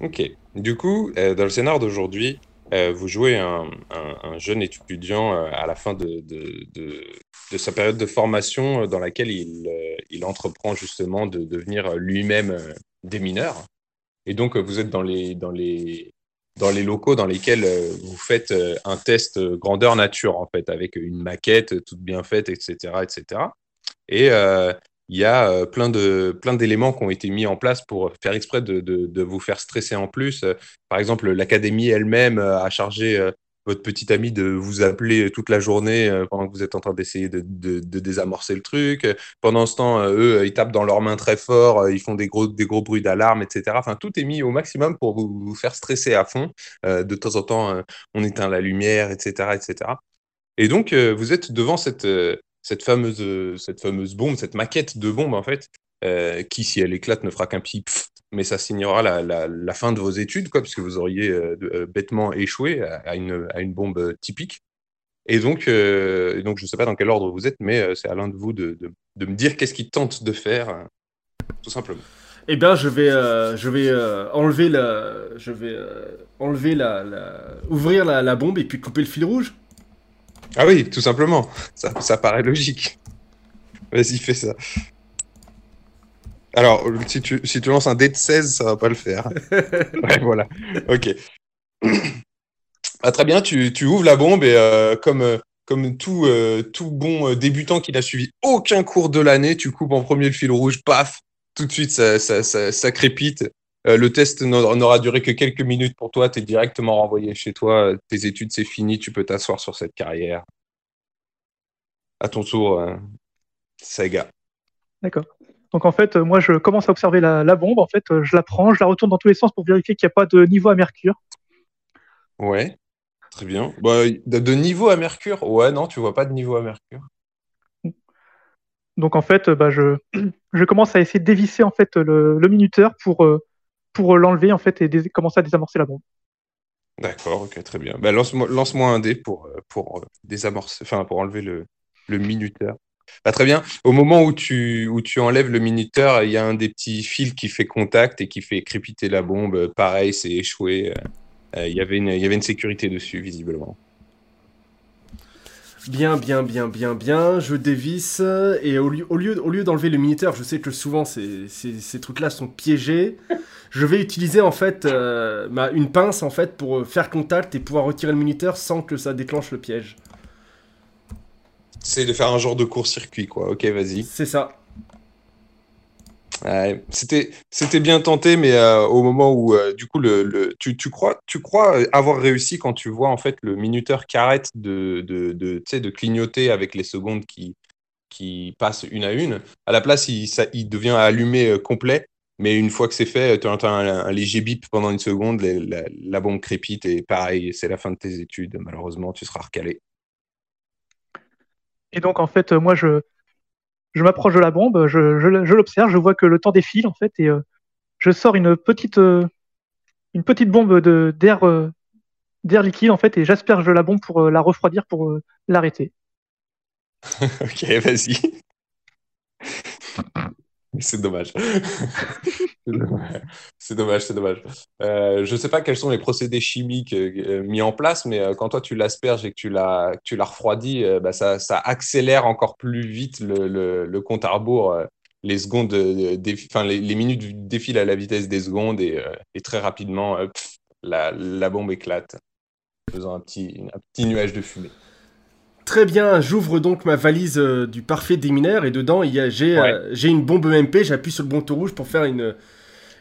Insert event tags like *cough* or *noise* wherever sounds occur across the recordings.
Ok. Du coup, euh, dans le scénar d'aujourd'hui, euh, vous jouez un, un- un jeune étudiant euh, à la fin de, sa période de formation dans laquelle il, il entreprend justement de devenir lui-même euh, démineur. Et donc, vous êtes dans les, dans les, dans les locaux dans lesquels vous faites un test grandeur nature, en fait, avec une maquette toute bien faite, etc., etc. Et il y a euh, plein de, plein d'éléments qui ont été mis en place pour faire exprès de, de, vous faire stresser en plus. Euh, Par exemple, l'académie elle-même euh, a chargé votre petit ami de vous appeler toute la journée pendant que vous êtes en train d'essayer de, de, désamorcer le truc. Pendant ce temps, eux, ils tapent dans leurs mains très fort, ils font des gros, des gros bruits d'alarme, etc. Enfin, tout est mis au maximum pour vous, vous faire stresser à fond. De temps en temps, on éteint la lumière, etc., etc. Et donc, vous êtes devant cette, cette fameuse, euh, cette fameuse bombe, cette maquette de bombe, en fait, euh, qui, si elle éclate, ne fera qu'un petit pfft, mais ça signera la, fin de vos études, quoi, puisque vous auriez euh, bêtement échoué à, une, bombe typique. Et donc, donc je ne sais pas dans quel ordre vous êtes, mais c'est à l'un de vous de, me dire qu'est-ce qu'il tente de faire, tout simplement. Eh bien, je vais, je vais enlever la, je vais enlever la, ouvrir la bombe et puis couper le fil rouge. Ah oui, tout simplement. Ça, ça paraît logique. Vas-y, fais ça. Alors, si tu, si tu lances un dé de 16, ça va pas le faire. *laughs* Ouais, voilà. Ok. Ah, très bien, tu, tu ouvres la bombe et euh, comme, euh, comme tout, euh, tout bon débutant qui n'a suivi aucun cours de l'année, tu coupes en premier le fil rouge, paf, tout de suite ça, ça, ça, ça crépite. Euh, le test n'aura duré que quelques minutes pour toi, tu es directement renvoyé chez toi, tes études c'est fini, tu peux t'asseoir sur cette carrière. À ton tour, euh, Sega. D'accord. Donc en fait, euh, moi je commence à observer la, la bombe. En fait, euh, je la prends, je la retourne dans tous les sens pour vérifier qu'il n'y a pas de niveau à mercure. Ouais, très bien. Bah, de, de niveau à Mercure? Ouais, non, tu vois pas de niveau à Mercure. Donc en fait, euh, bah, je, *clears throat* je commence à essayer de dévisser en fait le, le minuteur pour, euh, pour l'enlever en fait et commencer à désamorcer la bombe. D'accord, ok, très bien. Bah, lance-moi, un dé pour, euh, pour euh, désamorcer, enfin, pour enlever le, le minuteur. Bah, très bien. Au moment où tu, où tu enlèves le minuteur, il y a un des petits fils qui fait contact et qui fait crépiter la bombe. Pareil, c'est échoué. Euh, euh, y il y avait une sécurité dessus, visiblement. Bien, bien, bien, bien, bien. Je dévisse et au lieu, au lieu, au lieu d'enlever le minuteur, je sais que souvent ces, ces, ces trucs-là sont piégés. *laughs* Je vais utiliser en fait euh, ma- une pince en fait pour faire contact et pouvoir retirer le minuteur sans que ça déclenche le piège. C'est de faire un genre de court-circuit, quoi. Ok, vas-y. C'est ça. C'était, bien tenté, mais euh, au moment où, euh, du coup, le, tu, tu crois, tu crois avoir réussi quand tu vois en fait le minuteur qui arrête de, de, de, de clignoter avec les secondes qui, qui passent une à une. À la place, il, ça, il devient allumé euh, complet, mais une fois que c'est fait, tu entends un, léger bip pendant une seconde, la, la bombe crépite et pareil, c'est la fin de tes études. Malheureusement, tu seras recalé. Et donc en fait, euh, moi je, je m'approche de la bombe, je, je, je l'observe, je vois que le temps défile en fait et euh, je sors une petite, euh, une petite bombe de, d'air, euh, d'air liquide en fait et j'asperge la bombe pour euh, la refroidir pour euh, l'arrêter. *laughs* Ok, vas-y. *laughs* C'est dommage. C'est dommage, c'est dommage. Euh, je ne sais pas quels sont les procédés chimiques euh, mis en place, mais euh, quand toi tu l'asperges et que tu la, refroidis, bah, ça, ça accélère encore plus vite le, le, le compte à rebours. les secondes, enfin, les, minutes défilent à la vitesse des secondes et, très rapidement, la, la bombe éclate, faisant un petit, un petit nuage de fumée. Très bien, j'ouvre donc ma valise euh, du parfait démineur et dedans il y a j'ai euh, j'ai une bombe EMP, j'appuie sur le bouton rouge pour faire une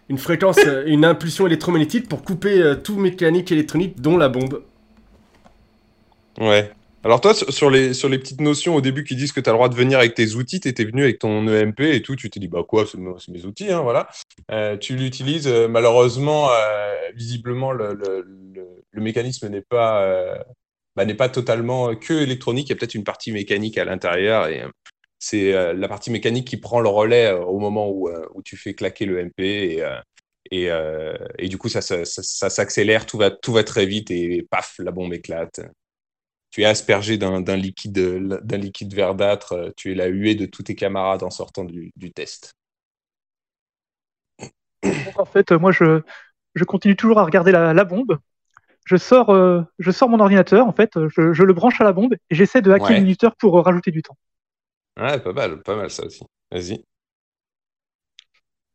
une fréquence *laughs* euh, une impulsion électromagnétique pour couper tout mécanique électronique dont la bombe. Ouais. Alors toi, sur les, sur les petites notions au début qui disent que tu as le droit de venir avec tes outils, tu étais venu avec ton EMP et tout, tu t'es dit, bah quoi, c'est mes outils, hein, voilà. Tu l'utilises, malheureusement, visiblement, le, le, le, le mécanisme n'est pas, bah, n'est pas totalement que électronique, il y a peut-être une partie mécanique à l'intérieur et euh, c'est euh, la partie mécanique qui prend le relais euh, au moment où, euh, tu fais claquer le MP et, euh, euh, du coup, ça, s'accélère, tout va, très vite et paf, la bombe éclate tu es aspergé d'un liquide, d'un verdâtre, euh, tu es la huée de tous tes camarades en sortant du, test. En fait, euh, moi je continue toujours à regarder la, bombe. Je sors, je sors mon ordinateur, en fait, je, le branche à la bombe et j'essaie de hacker le minuteur pour rajouter du temps. Ouais, pas mal, pas mal ça aussi. Vas-y.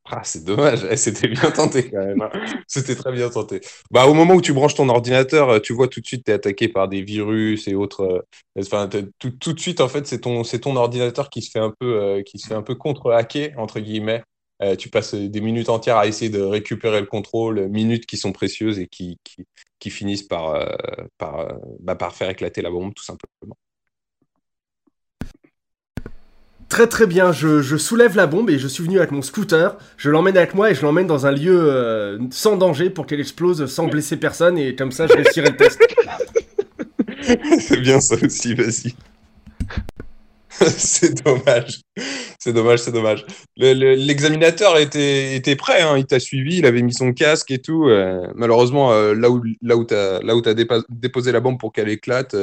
Ah, c'est dommage, eh, c'était bien tenté quand même. Hein. *laughs* C'était très bien tenté. Bah, au moment où tu branches ton ordinateur, euh, tu vois tout de suite, tu es attaqué par des virus et autres. Euh, enfin, tout, tout, de suite, en fait, c'est ton, ordinateur qui se fait un peu, euh, qui se fait un peu contre-hacker, entre guillemets. Tu passes des minutes entières à essayer de récupérer le contrôle, minutes qui sont précieuses et qui, qui, qui finissent par, par, bah, par faire éclater la bombe, tout simplement. Très très bien, je, soulève la bombe et je suis venu avec mon scooter, je l'emmène avec moi et je l'emmène dans un lieu euh, sans danger pour qu'elle explose sans blesser personne et comme ça je réussirai le test. *laughs* C'est bien ça aussi, vas-y. *laughs* c'est dommage. C'est dommage, c'est dommage. L'examinateur était, était prêt, hein. il t'a suivi, il avait mis son casque et tout. Euh, malheureusement, euh, là où, là où déposé la bombe pour qu'elle éclate,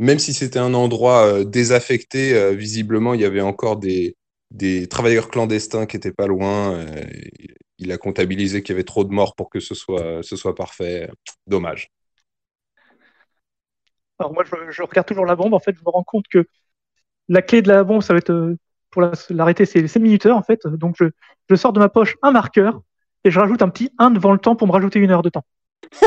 même si c'était un endroit euh, désaffecté, euh, visiblement, il y avait encore des, des travailleurs clandestins qui étaient pas loin. Euh, il a comptabilisé qu'il y avait trop de morts pour que ce soit, ce soit parfait. Dommage. Alors moi, je, regarde toujours la bombe. En fait, je me rends compte que la clé de la bombe, ça va être pour l'arrêter, c'est les minuteurs en fait. Donc je, sors de ma poche un marqueur et je rajoute un petit 1 devant le temps pour me rajouter une heure de temps. *laughs*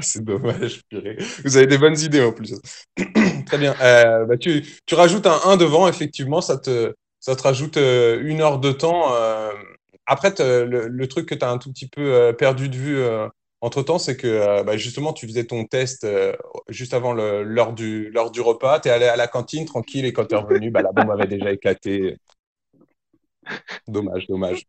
C'est dommage, purée. Vous avez des bonnes idées en plus. *clears throat* Très bien. Euh, bah, tu, rajoutes un 1 devant, effectivement, ça te, ça te rajoute euh, une heure de temps. Euh. Après, le, le, truc que tu as un tout petit peu perdu de vue entre temps, c'est que bah, justement, tu faisais ton test juste avant l'heure du, du repas. Tu es allé à la cantine tranquille et quand tu es revenu, bah, la bombe avait déjà éclaté. Dommage, dommage.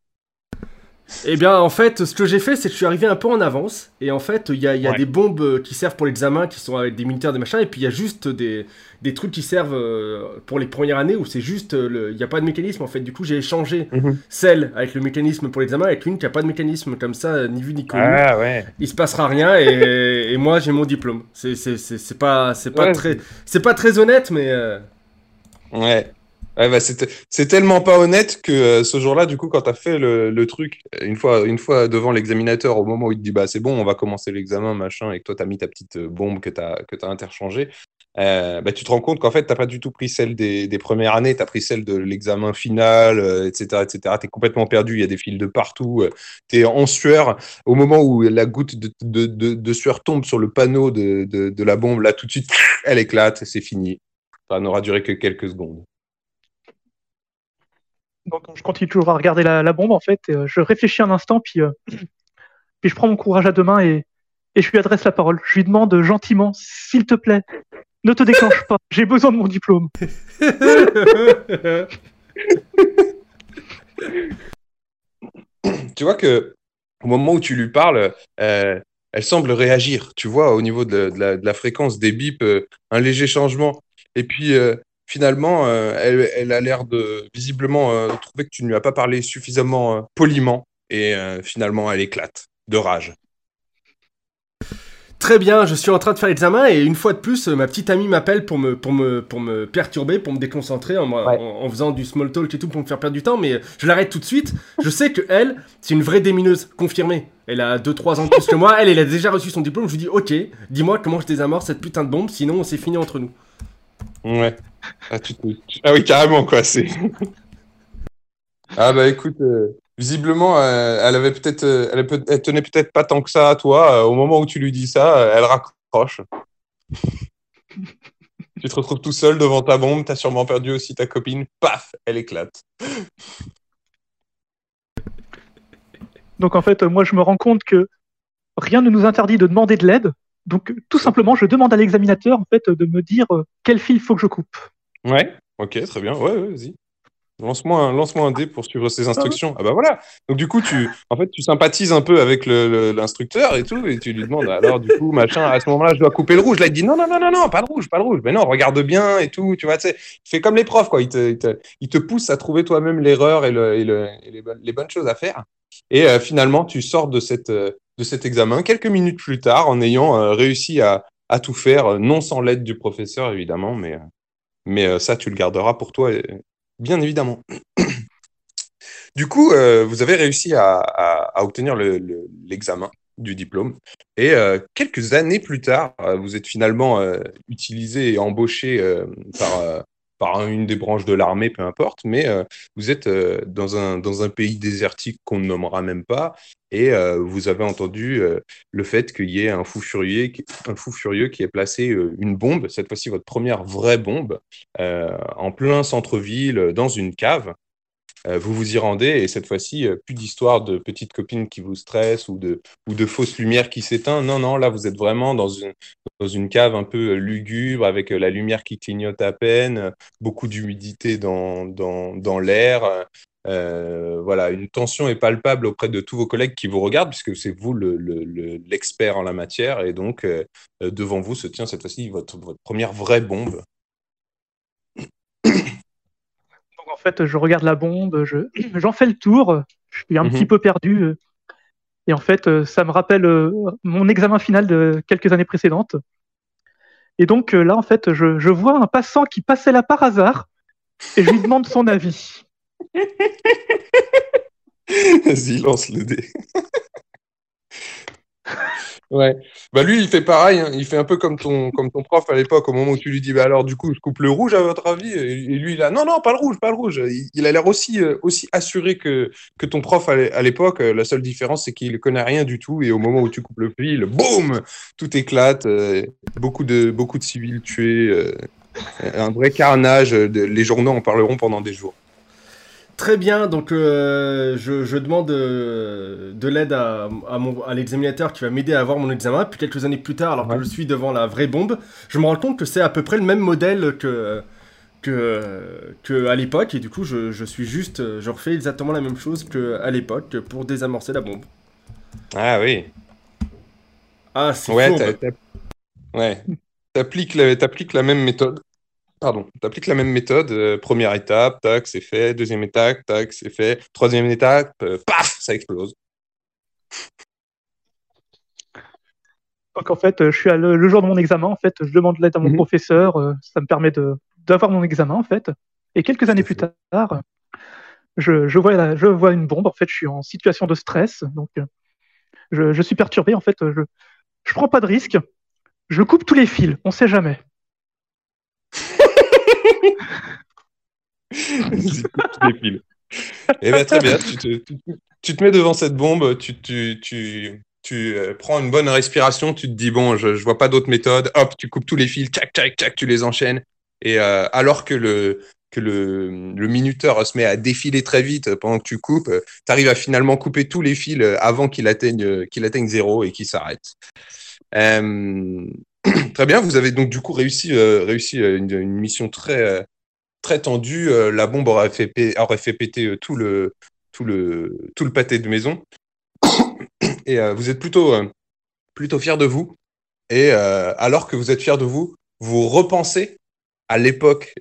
Eh bien, en fait, ce que j'ai fait, c'est que je suis arrivé un peu en avance. Et en fait, il y a, des bombes qui servent pour l'examen, qui sont avec des militaires, des machins. Et puis, il y a juste des, trucs qui servent euh, pour les premières années où c'est juste. Euh, il n'y a pas de mécanisme, en fait. Du coup, j'ai échangé mhm. celle avec le mécanisme pour l'examen avec une qui n'a pas de mécanisme. Comme ça, ni vu ni connu. Ah, ouais. Il se passera rien. Et, moi, j'ai mon diplôme. C'est pas, pas, très, pas très honnête, mais. Euh, ouais. Bah, c'est tellement pas honnête que euh, ce jour-là, du coup, quand tu as fait le, truc, une fois, une fois devant l'examinateur, au moment où il te dit bah, c'est bon, on va commencer l'examen, machin, et que toi, tu as mis ta petite euh, bombe que tu interchangée, euh, bah, tu te rends compte qu'en fait, tu pas du tout pris celle des, premières années, tu as pris celle de l'examen final, etc. etc. Es complètement perdu, il y a des fils de partout, tu es en sueur. Au moment où la goutte de, de, de, sueur tombe sur le panneau de, la bombe, là, tout de suite, elle éclate, c'est fini. Ça n'aura duré que quelques secondes. Donc, je continue toujours à regarder la, bombe, en fait. Euh, je réfléchis un instant, puis, euh, puis je prends mon courage à deux mains et, et je lui adresse la parole. Je lui demande gentiment, s'il te plaît, ne te déclenche pas, j'ai besoin de mon diplôme. *laughs* tu vois que au moment où tu lui parles, euh, elle semble réagir. Tu vois, au niveau de la, de la, fréquence des bips, un léger changement. Et puis, finalement, euh, elle, a l'air de visiblement euh, trouver que tu ne lui as pas parlé suffisamment euh, poliment et finalement elle éclate de rage. Très bien, je suis en train de faire l'examen et une fois de plus, ma petite amie m'appelle pour me, pour, me, pour me perturber, pour me déconcentrer en, en, faisant du small talk et tout pour me faire perdre du temps, mais je l'arrête tout de suite. Je sais que elle, c'est une vraie démineuse, confirmée. Elle a 2-3 ans de plus que moi, elle, elle a déjà reçu son diplôme. Je lui dis, ok, dis-moi comment je désamorce cette putain de bombe, sinon c'est fini entre nous. Ouais. Ah, ah, oui, carrément, quoi. C'est. *laughs* ah bah écoute, euh, visiblement, euh, elle avait peut-être, euh, elle, peut elle, tenait peut-être pas tant que ça à toi. au moment où tu lui dis ça, elle raccroche. *laughs* tu te retrouves tout seul devant ta bombe, t'as sûrement perdu aussi ta copine. Paf, elle éclate. Donc en fait, moi je me rends compte que rien ne nous interdit de demander de l'aide. Donc, tout simplement, je demande à l'examinateur en fait de me dire euh, quel fil il faut que je coupe. Ouais, ok, très bien. Ouais, vas-y. Lance-moi un, lance un dé pour suivre ses instructions. Ah bah voilà. Donc du coup, tu, en fait, tu sympathises un peu avec l'instructeur et tout, et tu lui demandes alors du coup, machin, à ce moment-là, je dois couper le rouge. Là, il dit non, non, non, non, non, pas de rouge, pas de rouge. Mais non, regarde bien et tout. Tu vois, tu sais, il fait comme les profs, quoi. Il te, il te, pousse à trouver toi-même l'erreur et, le, et, le, les, bonnes choses à faire. Et euh, finalement, tu sors de cette, euh, de cet examen quelques minutes plus tard en ayant euh, réussi à, tout faire, euh, non sans l'aide du professeur évidemment, mais, euh, mais ça tu le garderas pour toi, bien évidemment. *clears throat* Du coup, vous avez réussi à, à, obtenir l'examen du diplôme. Et quelques années plus tard, vous êtes finalement utilisé et embauché par, par une des branches de l'armée, peu importe, mais vous êtes dans, un, dans un pays désertique qu'on ne nommera même pas, et vous avez entendu le fait qu'il y ait un fou, furieux, un fou furieux qui ait placé une bombe, cette fois-ci votre première vraie bombe, en plein centre-ville, dans une cave. Euh, vous vous y rendez et cette fois-ci, euh, plus d'histoire de petites copines qui vous stressent ou de, ou de fausses lumières qui s'éteignent. Non, non, là, vous êtes vraiment dans une, dans une cave un peu euh, lugubre avec la lumière qui clignote à peine, beaucoup d'humidité dans, dans, dans l'air. voilà, une tension est palpable auprès de tous vos collègues qui vous regardent, puisque c'est vous l'expert le, en la matière, et donc devant vous se tient cette fois-ci votre première vraie bombe en fait, je regarde la bombe, *clears throat* j'en fais le tour, je suis un petit mhm. peu perdu. Euh, et en fait, euh, ça me rappelle euh, mon examen final de quelques années précédentes. Et donc là, en fait, je, vois un passant qui passait là par hasard et je lui demande son avis. *laughs* Vas-y, lance le dé. Ouais. Bah lui, il fait pareil. Hein. Il fait un peu comme ton, comme ton prof à l'époque, au moment où tu lui dis, bah alors du coup, je coupe le rouge à votre avis? Et lui, il a, non, non, pas le rouge, pas le rouge. Il, a l'air aussi, euh, aussi assuré que, que ton prof à l'époque. La seule différence, c'est qu'il connaît rien du tout. Et au moment où tu coupes le fil, boum, tout éclate. Euh, beaucoup, de, beaucoup de civils tués. Euh, un vrai carnage. Les journaux en parleront pendant des jours. Très bien, donc euh, je, demande euh, de l'aide à, à, l'examinateur qui va m'aider à avoir mon examen. Puis quelques années plus tard, alors que je suis devant la vraie bombe, je me rends compte que c'est à peu près le même modèle que, que, que à l'époque. Et du coup, je, suis juste, je refais exactement la même chose qu'à l'époque pour désamorcer la bombe. Ah oui. Ah, c'est ouais, Ouais, t'appliques la, la même méthode. Pardon, tu appliques la même méthode. Euh, première étape, tac, c'est fait. Deuxième étape, tac, c'est fait. Troisième étape, euh, paf, ça explose. Donc en fait, je suis le, jour de mon examen, en fait, je demande l'aide à mon mhm. professeur, euh, ça me permet d'avoir mon examen, en fait. Et quelques années plus tard, je, je, vois je vois une bombe, en fait, je suis en situation de stress, donc je, je suis perturbé, en fait, je je prends pas de risque, je coupe tous les fils, on sait jamais. Eh bien, très bien. Tu te, mets devant cette bombe, tu, euh, prends une bonne respiration, tu te dis, bon, je vois pas d'autre méthode. Hop, tu coupes tous les fils, tchac, tchac, tchac, tu les enchaînes. Et euh, alors que le, minuteur se met à défiler très vite pendant que tu coupes, tu arrives à finalement couper tous les fils avant qu'il atteigne, qu'il atteigne zéro et qu'il s'arrête. Euh, *clears throat* très bien, vous avez donc du coup réussi, réussi une, une, mission très, très tendu, euh, la bombe aurait fait, aurait fait péter euh, tout le, tout, le, tout le pâté de maison. *clears throat* Et euh, vous êtes plutôt, plutôt fier de vous. Et alors que vous êtes fier de vous, vous repensez à l'époque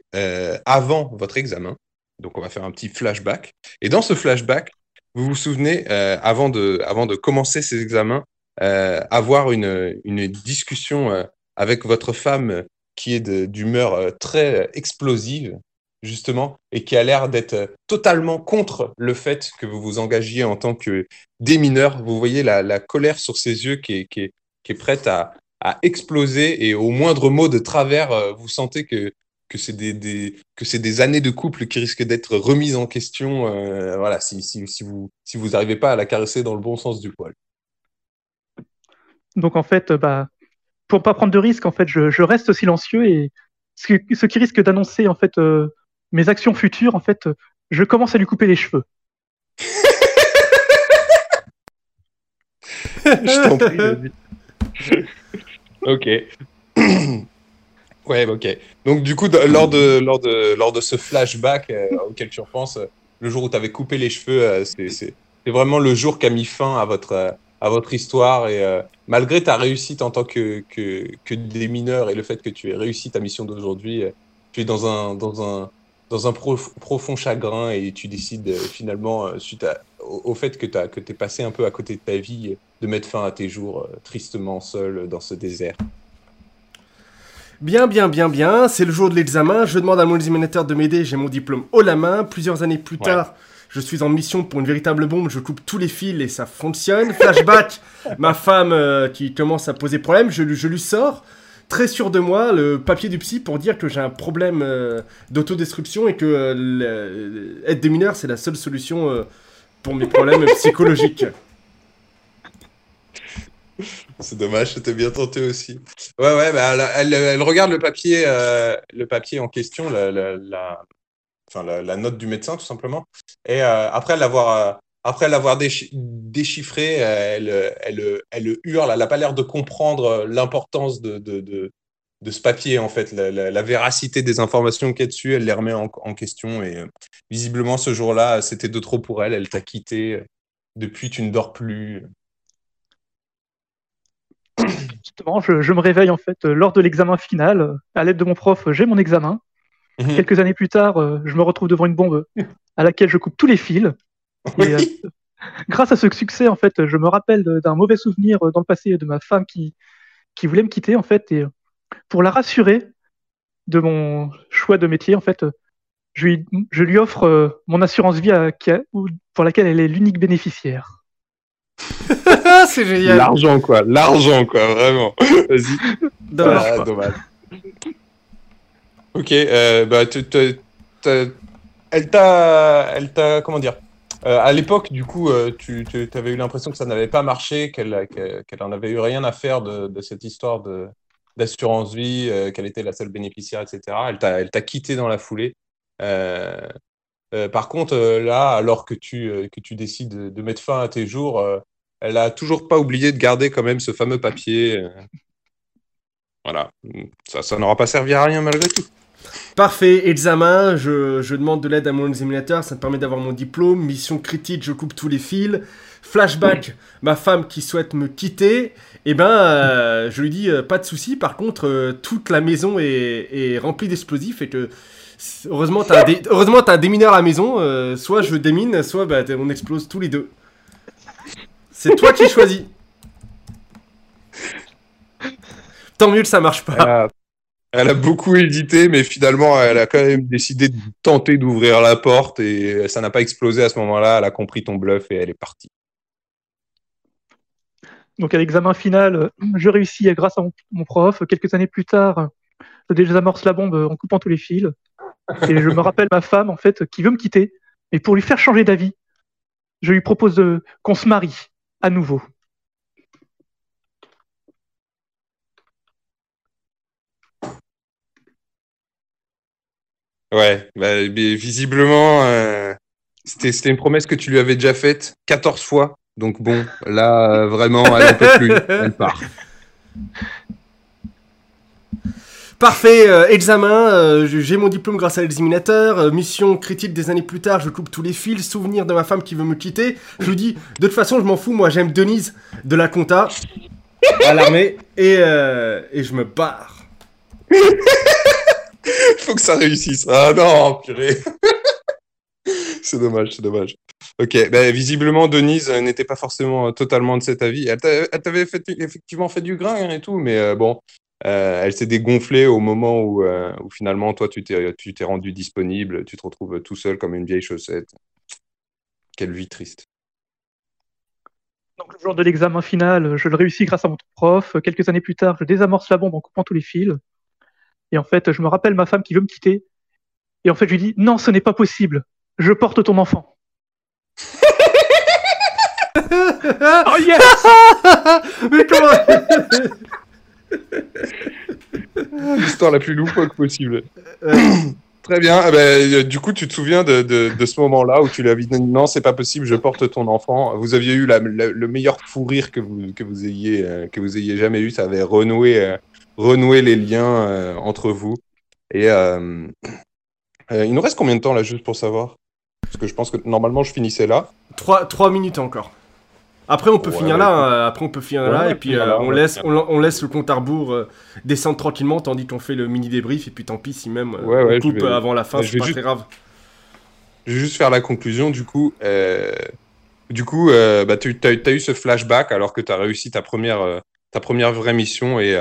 avant votre examen. Donc on va faire un petit flashback. Et dans ce flashback, vous vous souvenez, avant, de, avant de commencer ces examens, avoir une, une discussion avec votre femme qui est d'humeur très explosive justement, et qui a l'air d'être totalement contre le fait que vous vous engagiez en tant que démineur. Vous voyez la, colère sur ses yeux qui est, qui est, qui est prête à, à, exploser, et au moindre mot de travers, euh, vous sentez que, que c'est des, des, des années de couple qui risquent d'être remises en question, euh, voilà, si, si, si vous si vous pas à la caresser dans le bon sens du poil. Donc en fait, bah, pour pas prendre de risques, en fait, je, je reste silencieux et ce, ce qui risque d'annoncer en fait euh, mes actions futures, en fait, je commence à lui couper les cheveux. je t'en prie, *laughs* ok. ouais, ok. Donc, du coup, lors de, lors de, lors de ce flashback euh, auquel tu repenses, le jour où tu avais coupé les cheveux, euh, c'est vraiment le jour qui a mis fin à votre, à votre histoire. Et euh, malgré ta réussite en tant que, que, que démineur et le fait que tu aies réussi ta mission d'aujourd'hui, tu es dans un, dans un, dans un profond chagrin et tu décides euh, finalement, euh, suite au, fait que tu es passé un peu à côté de ta vie, de mettre fin à tes jours euh, tristement seul dans ce désert. Bien, bien, bien, bien. C'est le jour de l'examen. Je demande à mon examinateur de m'aider. J'ai mon diplôme haut la main. Plusieurs années plus tard, je suis en mission pour une véritable bombe, je coupe tous les fils et ça fonctionne. Flashback, *laughs* ma femme euh, qui commence à poser problème, je, je, lui sors, très sûr de moi, le papier du psy pour dire que j'ai un problème euh, d'autodestruction et que euh, être des mineurs, c'est la seule solution pour mes problèmes *laughs* psychologiques. C'est dommage, c'était bien tenté aussi. Ouais, ouais, bah, elle, regarde le papier, euh, le papier en question, la, la, enfin, la, note du médecin, tout simplement. Et euh, après l'avoir. Euh, après l'avoir déchiffré, elle, elle, elle, hurle, elle n'a pas l'air de comprendre l'importance de, de, de, ce papier, en fait, la, véracité des informations qu'il y a dessus, elle les remet en, question. Et visiblement, ce jour-là, c'était de trop pour elle, elle t'a quitté. Depuis, tu ne dors plus. Justement, je, me réveille en fait euh, lors de l'examen final. Euh, à l'aide de mon prof, j'ai mon examen. Mhm. Quelques années plus tard, euh, je me retrouve devant une bombe à laquelle je coupe tous les fils. *laughs* grâce à ce succès, en fait, je me rappelle d'un mauvais souvenir dans le passé de ma femme qui, qui voulait me quitter, en fait, et pour la rassurer de mon choix de métier, en fait, je lui, je lui offre mon assurance vie pour laquelle elle est l'unique bénéficiaire. *laughs* c'est génial. L'argent, quoi. L'argent, quoi. Vraiment. Vas-y. Dommage. Ok. Euh, bah, elle t'a, elle t'a, comment dire euh, À l'époque, du coup, euh, tu, avais eu l'impression que ça n'avait pas marché, qu'elle, qu'elle en avait eu rien à faire de, cette histoire de d'assurance vie, qu'elle était la seule bénéficiaire, etc. Elle t'a, elle t'a quitté dans la foulée. par contre, là, alors que tu, que tu décides de mettre fin à tes jours, elle a toujours pas oublié de garder quand même ce fameux papier. Voilà, ça n'aura pas servi à rien malgré tout. Parfait, examen, je, demande de l'aide à mon examinateur, ça me permet d'avoir mon diplôme, mission critique, je coupe tous les fils, flashback, ma femme qui souhaite me quitter, eh ben euh, je lui dis euh, pas de souci, par contre toute la maison est, remplie d'explosifs et que heureusement t'as un, un démineur à la maison, soit je démine, soit bah, on explose tous les deux. C'est toi qui choisis. Tant mieux que ça marche pas. Elle a, beaucoup hésité, mais finalement, elle a quand même décidé de tenter d'ouvrir la porte et ça n'a pas explosé à ce moment-là. Elle a compris ton bluff et elle est partie. Donc à l'examen final, je réussis grâce à mon, prof. Quelques années plus tard, je désamorce la bombe en coupant tous les fils. Et je me rappelle ma femme, en fait, qui veut me quitter. Et pour lui faire changer d'avis, je lui propose qu'on se marie à nouveau. Ouais, bah, visiblement, euh, c'était une promesse que tu lui avais déjà faite 14 fois. Donc bon, là, vraiment, elle n'en peut plus. *laughs* Elle part. Parfait, euh, examen, euh, j'ai mon diplôme grâce à l'examinateur, euh, mission critique des années plus tard, je coupe tous les fils, souvenir de ma femme qui veut me quitter. Je lui dis, de toute façon, je m'en fous, moi j'aime Denise de la compta à l'armée et, et je me barre. *laughs* Que ça réussisse. Ah non, purée. *laughs* c'est dommage, c'est dommage. Ok, bah, visiblement, Denise n'était pas forcément totalement de cet avis. Elle t'avait effectivement fait du grain et tout, mais bon, euh, elle s'est dégonflée au moment euh, où finalement, toi, tu t'es rendu disponible, tu te retrouves tout seul comme une vieille chaussette. Quelle vie triste. Donc, le jour de l'examen final, je le réussis grâce à mon prof. Quelques années plus tard, je désamorce la bombe en coupant tous les fils. Et en fait, je me rappelle ma femme qui veut me quitter. Et en fait, je lui dis Non, ce n'est pas possible. Je porte ton enfant. *laughs* oh yes *laughs* Mais comment *laughs* L'histoire la plus loufoque possible. *clears throat* Très bien. Eh ben, euh, du coup, tu te souviens de, de, ce moment-là où tu lui as dit non, c'est pas possible, je porte ton enfant. Vous aviez eu le meilleur fou rire que vous, que vous, ayez, euh, que vous ayez jamais eu. Ça avait renoué, euh, renoué les liens entre vous. Et il nous reste combien de temps là, juste pour savoir? Parce que je pense que normalement, je finissais là. Trois, trois minutes encore. Après, on peut finir là. Hein. Après, on peut finir là. Et puis, euh, on, laisse, on, laisse le compte à rebours euh, descendre tranquillement, tandis qu'on fait le mini débrief. Et puis, tant pis si même euh, on coupe avant la fin, c'est pas très grave. Je vais juste faire la conclusion. Du coup, du coup bah, tu as, eu ce flashback alors que tu as réussi ta première, ta première vraie mission. Et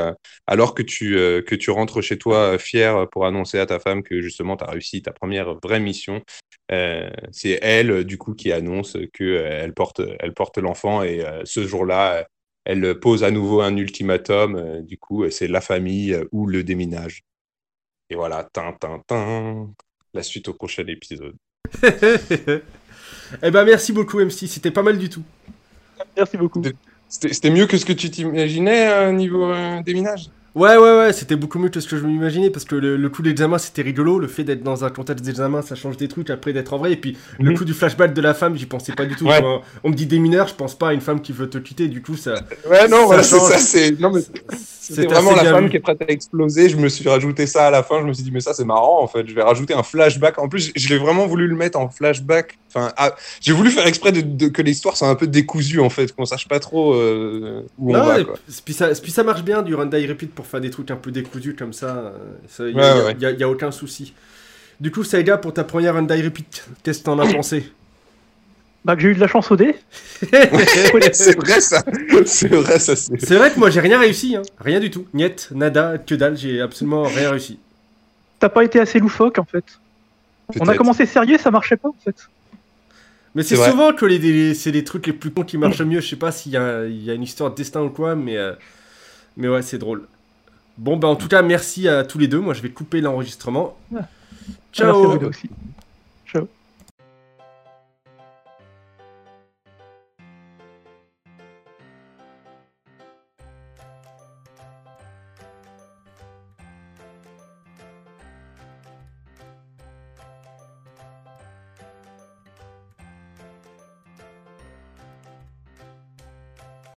alors que tu, que tu rentres chez toi fier pour annoncer à ta femme que justement, tu as réussi ta première vraie mission. c'est elle, du coup, qui annonce qu'elle porte, elle porte l'enfant et ce jour-là, elle pose à nouveau un ultimatum. du coup, c'est la famille ou le déminage. Et voilà, tin, tin, tin. La suite au prochain épisode. *laughs* eh ben, merci beaucoup, MC. C'était pas mal du tout. Merci beaucoup. C'était mieux que ce que tu t'imaginais niveau déminage? Ouais, ouais, ouais, c'était beaucoup mieux que ce que je m'imaginais parce que le, coup d'examen c'était rigolo. Le fait d'être dans un contexte d'examen ça change des trucs après d'être en vrai. Et puis le mhm. coup du flashback de la femme, j'y pensais pas du tout. on me dit des mineurs, je pense pas à une femme qui veut te quitter. Du coup, ça. Ouais, non, voilà, c'est ça. Non, vraiment la femme qui est prête à exploser. Je me suis rajouté ça à la fin. Je me suis dit, mais ça c'est marrant en fait. Je vais rajouter un flashback. En plus, je l'ai vraiment voulu le mettre en flashback. Enfin, ah, j'ai voulu faire exprès de, que l'histoire soit un peu décousue en fait, qu'on sache pas trop euh, où on va. Quoi. Puis, ça, puis ça marche bien du run die repeat pour faire des trucs un peu décousus comme ça. Il n'y a, y a, aucun souci. Du coup, Saïda, pour ta première run die repeat, qu'est-ce que t'en as *coughs* pensé? Bah que j'ai eu de la chance au dé. *laughs* *laughs* c'est vrai ça. C'est vrai ça. C'est vrai que moi j'ai rien réussi, hein. rien du tout. Niet, nada, que dalle, j'ai absolument rien réussi. T'as pas été assez loufoque en fait. On a commencé sérieux, ça marchait pas en fait. Mais c'est souvent que les, c'est les trucs les plus cons qui marchent mieux. Je sais pas s'il y, a, une histoire de destin ou quoi, mais, euh, mais ouais, c'est drôle. Bon, bah en tout cas, merci à tous les deux. Moi, je vais couper l'enregistrement. Ciao. Merci